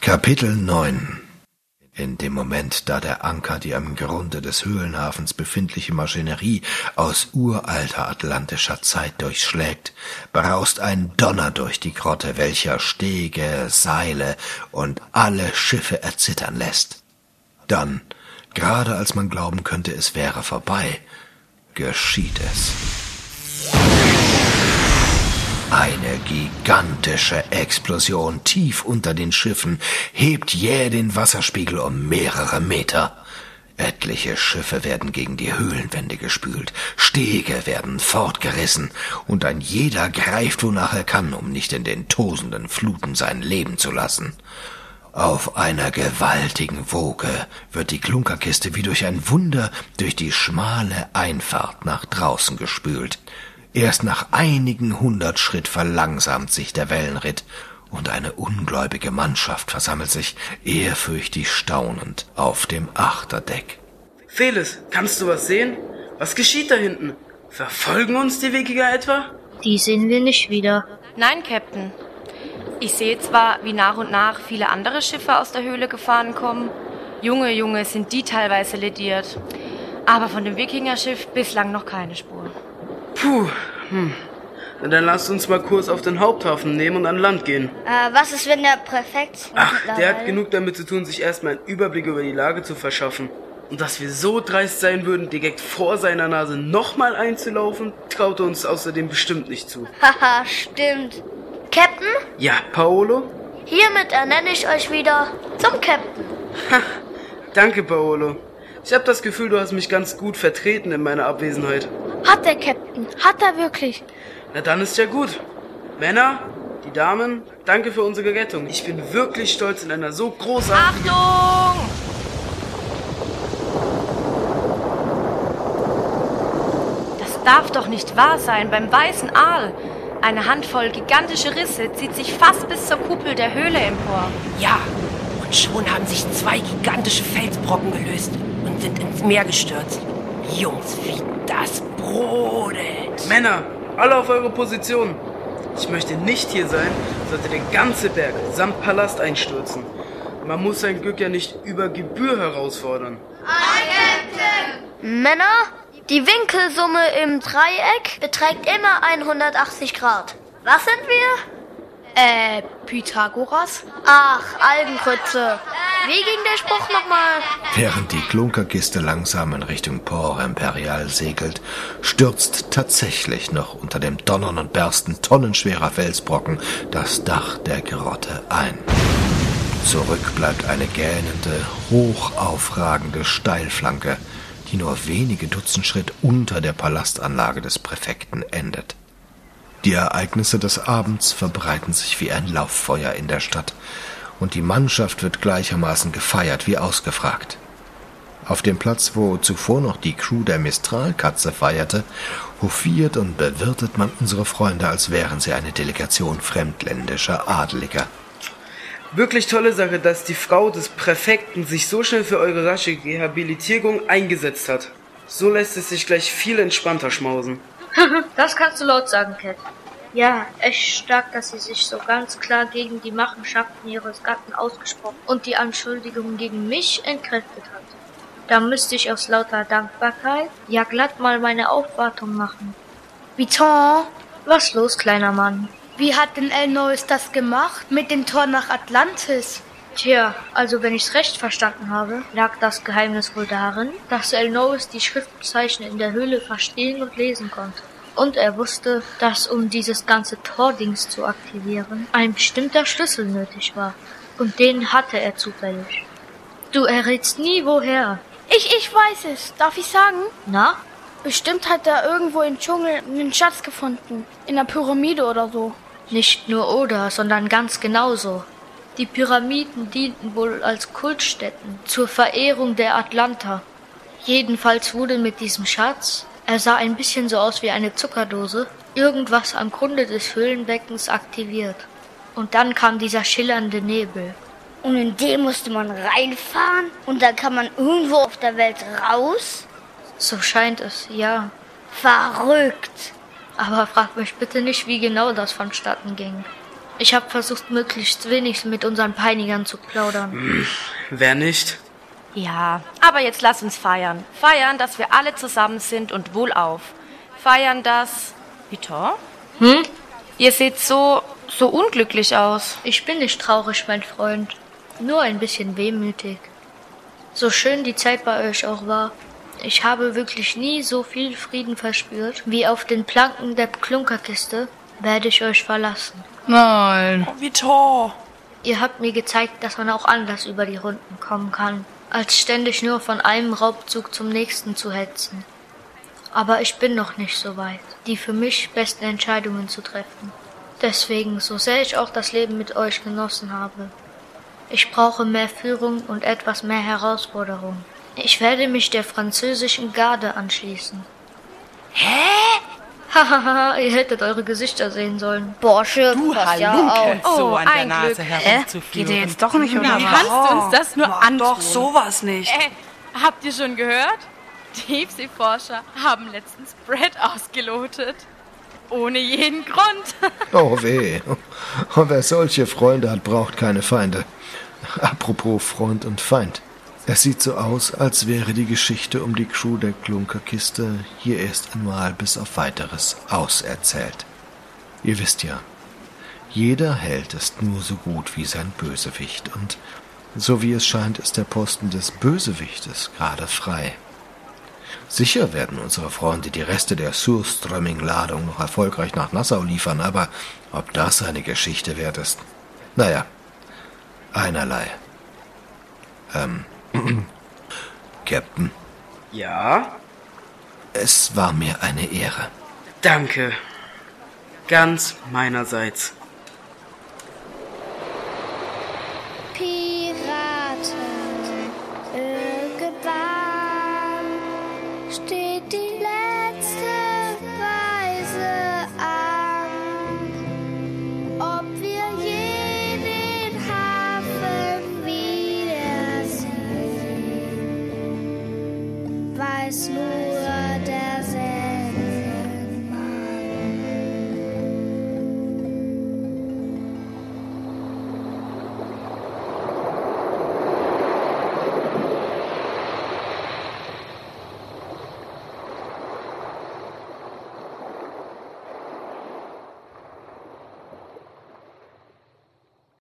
Kapitel 9 In dem Moment, da der Anker die am Grunde des Höhlenhafens befindliche Maschinerie aus uralter atlantischer Zeit durchschlägt, braust ein Donner durch die Grotte, welcher Stege, Seile und alle Schiffe erzittern lässt. Dann, gerade als man glauben könnte, es wäre vorbei, geschieht es. Eine gigantische Explosion tief unter den Schiffen hebt jäh den Wasserspiegel um mehrere Meter. Etliche Schiffe werden gegen die Höhlenwände gespült, Stege werden fortgerissen, und ein jeder greift, wonach er kann, um nicht in den tosenden Fluten sein Leben zu lassen. Auf einer gewaltigen Woge wird die Klunkerkiste wie durch ein Wunder durch die schmale Einfahrt nach draußen gespült. Erst nach einigen hundert Schritt verlangsamt sich der Wellenritt, und eine ungläubige Mannschaft versammelt sich ehrfürchtig staunend auf dem Achterdeck. Felis, kannst du was sehen? Was geschieht da hinten? Verfolgen uns die Wikinger etwa? Die sehen wir nicht wieder. Nein, Captain. Ich sehe zwar, wie nach und nach viele andere Schiffe aus der Höhle gefahren kommen. Junge, Junge, sind die teilweise lediert. Aber von dem Wikingerschiff bislang noch keine Spur. Puh, hm. Na, dann lasst uns mal Kurs auf den Haupthafen nehmen und an Land gehen. Äh, was ist, wenn der Präfekt... Ach, der hat genug damit zu tun, sich erstmal einen Überblick über die Lage zu verschaffen. Und dass wir so dreist sein würden, direkt vor seiner Nase nochmal einzulaufen, traut uns außerdem bestimmt nicht zu. Haha, stimmt. Captain, Ja, Paolo? hiermit ernenne ich euch wieder zum Captain. Danke, Paolo. Ich habe das Gefühl, du hast mich ganz gut vertreten in meiner Abwesenheit. Hat der Captain, hat er wirklich. Na dann ist ja gut. Männer, die Damen, danke für unsere Rettung. Ich bin wirklich stolz, in einer so großartigen... Achtung! Das darf doch nicht wahr sein. Beim weißen Aal. Eine Handvoll gigantische Risse zieht sich fast bis zur Kuppel der Höhle empor. Ja, und schon haben sich zwei gigantische Felsbrocken gelöst und sind ins Meer gestürzt. Jungs, wie das brodelt. Männer, alle auf eure Position. Ich möchte nicht hier sein, sollte der ganze Berg samt Palast einstürzen. Man muss sein Glück ja nicht über Gebühr herausfordern. Männer, die Winkelsumme im Dreieck beträgt immer 180 Grad. Was sind wir? Äh, Pythagoras? Ach, Algenkrütze. Wie ging der Spruch nochmal? Während die Klunkerkiste langsam in Richtung Port Imperial segelt, stürzt tatsächlich noch unter dem Donnern und Bersten tonnenschwerer Felsbrocken das Dach der Grotte ein. Zurück bleibt eine gähnende, hoch aufragende Steilflanke, die nur wenige Dutzend Schritt unter der Palastanlage des Präfekten endet. Die Ereignisse des Abends verbreiten sich wie ein Lauffeuer in der Stadt, und die Mannschaft wird gleichermaßen gefeiert wie ausgefragt. Auf dem Platz, wo zuvor noch die Crew der Mistralkatze feierte, hofiert und bewirtet man unsere Freunde, als wären sie eine Delegation fremdländischer Adeliger. Wirklich tolle Sache, dass die Frau des Präfekten sich so schnell für eure rasche Rehabilitierung eingesetzt hat. So lässt es sich gleich viel entspannter schmausen. Das kannst du laut sagen, Cat. Ja, echt stark, dass sie sich so ganz klar gegen die Machenschaften ihres Gatten ausgesprochen und die Anschuldigungen gegen mich entkräftet hat. Da müsste ich aus lauter Dankbarkeit ja glatt mal meine Aufwartung machen. Viton, Was los, kleiner Mann? wie hat denn Elnois das gemacht mit dem Tor nach Atlantis? Tja, also wenn ich's recht verstanden habe, lag das Geheimnis wohl darin, dass Elnois die Schriftzeichen in der Höhle verstehen und lesen konnte. Und er wusste, dass um dieses ganze Tordings zu aktivieren, ein bestimmter Schlüssel nötig war. Und den hatte er zufällig. Du errätst nie woher. Ich, ich weiß es. Darf ich sagen? Na? Bestimmt hat er irgendwo im Dschungel einen Schatz gefunden. In einer Pyramide oder so. Nicht nur oder, sondern ganz genauso. Die Pyramiden dienten wohl als Kultstätten zur Verehrung der Atlanter. Jedenfalls wurde mit diesem Schatz, er sah ein bisschen so aus wie eine Zuckerdose, irgendwas am Grunde des Höhlenbeckens aktiviert. Und dann kam dieser schillernde Nebel. Und in den musste man reinfahren und dann kann man irgendwo auf der Welt raus? So scheint es, ja. Verrückt. Aber frag mich bitte nicht, wie genau das vonstatten ging. Ich habe versucht, möglichst wenig mit unseren Peinigern zu plaudern. Wer nicht? Ja, aber jetzt lass uns feiern. Feiern, dass wir alle zusammen sind und wohlauf. Feiern, dass... Bitte? Hm? Ihr seht so, so unglücklich aus. Ich bin nicht traurig, mein Freund. Nur ein bisschen wehmütig. So schön die Zeit bei euch auch war. Ich habe wirklich nie so viel Frieden verspürt, wie auf den Planken der Klunkerkiste werde ich euch verlassen. Nein. Oh, Vitor. Ihr habt mir gezeigt, dass man auch anders über die Runden kommen kann, als ständig nur von einem Raubzug zum nächsten zu hetzen. Aber ich bin noch nicht so weit, die für mich besten Entscheidungen zu treffen. Deswegen, so sehr ich auch das Leben mit euch genossen habe, ich brauche mehr Führung und etwas mehr Herausforderung. Ich werde mich der französischen Garde anschließen. Hä? Hahaha, ihr hättet eure Gesichter sehen sollen. Borsche, Du pass ja auf. so Oh, an der ein Nase Glück. herumzuführen. Geht ihr jetzt doch nicht, was? wie Kannst du du uns das nur Mach antun? doch sowas nicht. Äh, habt ihr schon gehört? Tiefseeforscher haben letztens Brett ausgelotet. Ohne jeden Grund. Oh weh. Und wer solche Freunde hat, braucht keine Feinde. Apropos Freund und Feind. Es sieht so aus, als wäre die Geschichte um die Crew der Klunkerkiste hier erst einmal bis auf weiteres auserzählt. Ihr wisst ja, jeder Held ist nur so gut wie sein Bösewicht und so wie es scheint, ist der Posten des Bösewichtes gerade frei. Sicher werden unsere Freunde die Reste der Surströmming-Ladung noch erfolgreich nach Nassau liefern, aber ob das eine Geschichte wert ist? Naja, einerlei. Ähm, Captain, Ja? es war mir eine Ehre. Danke. Ganz meinerseits. Christmas.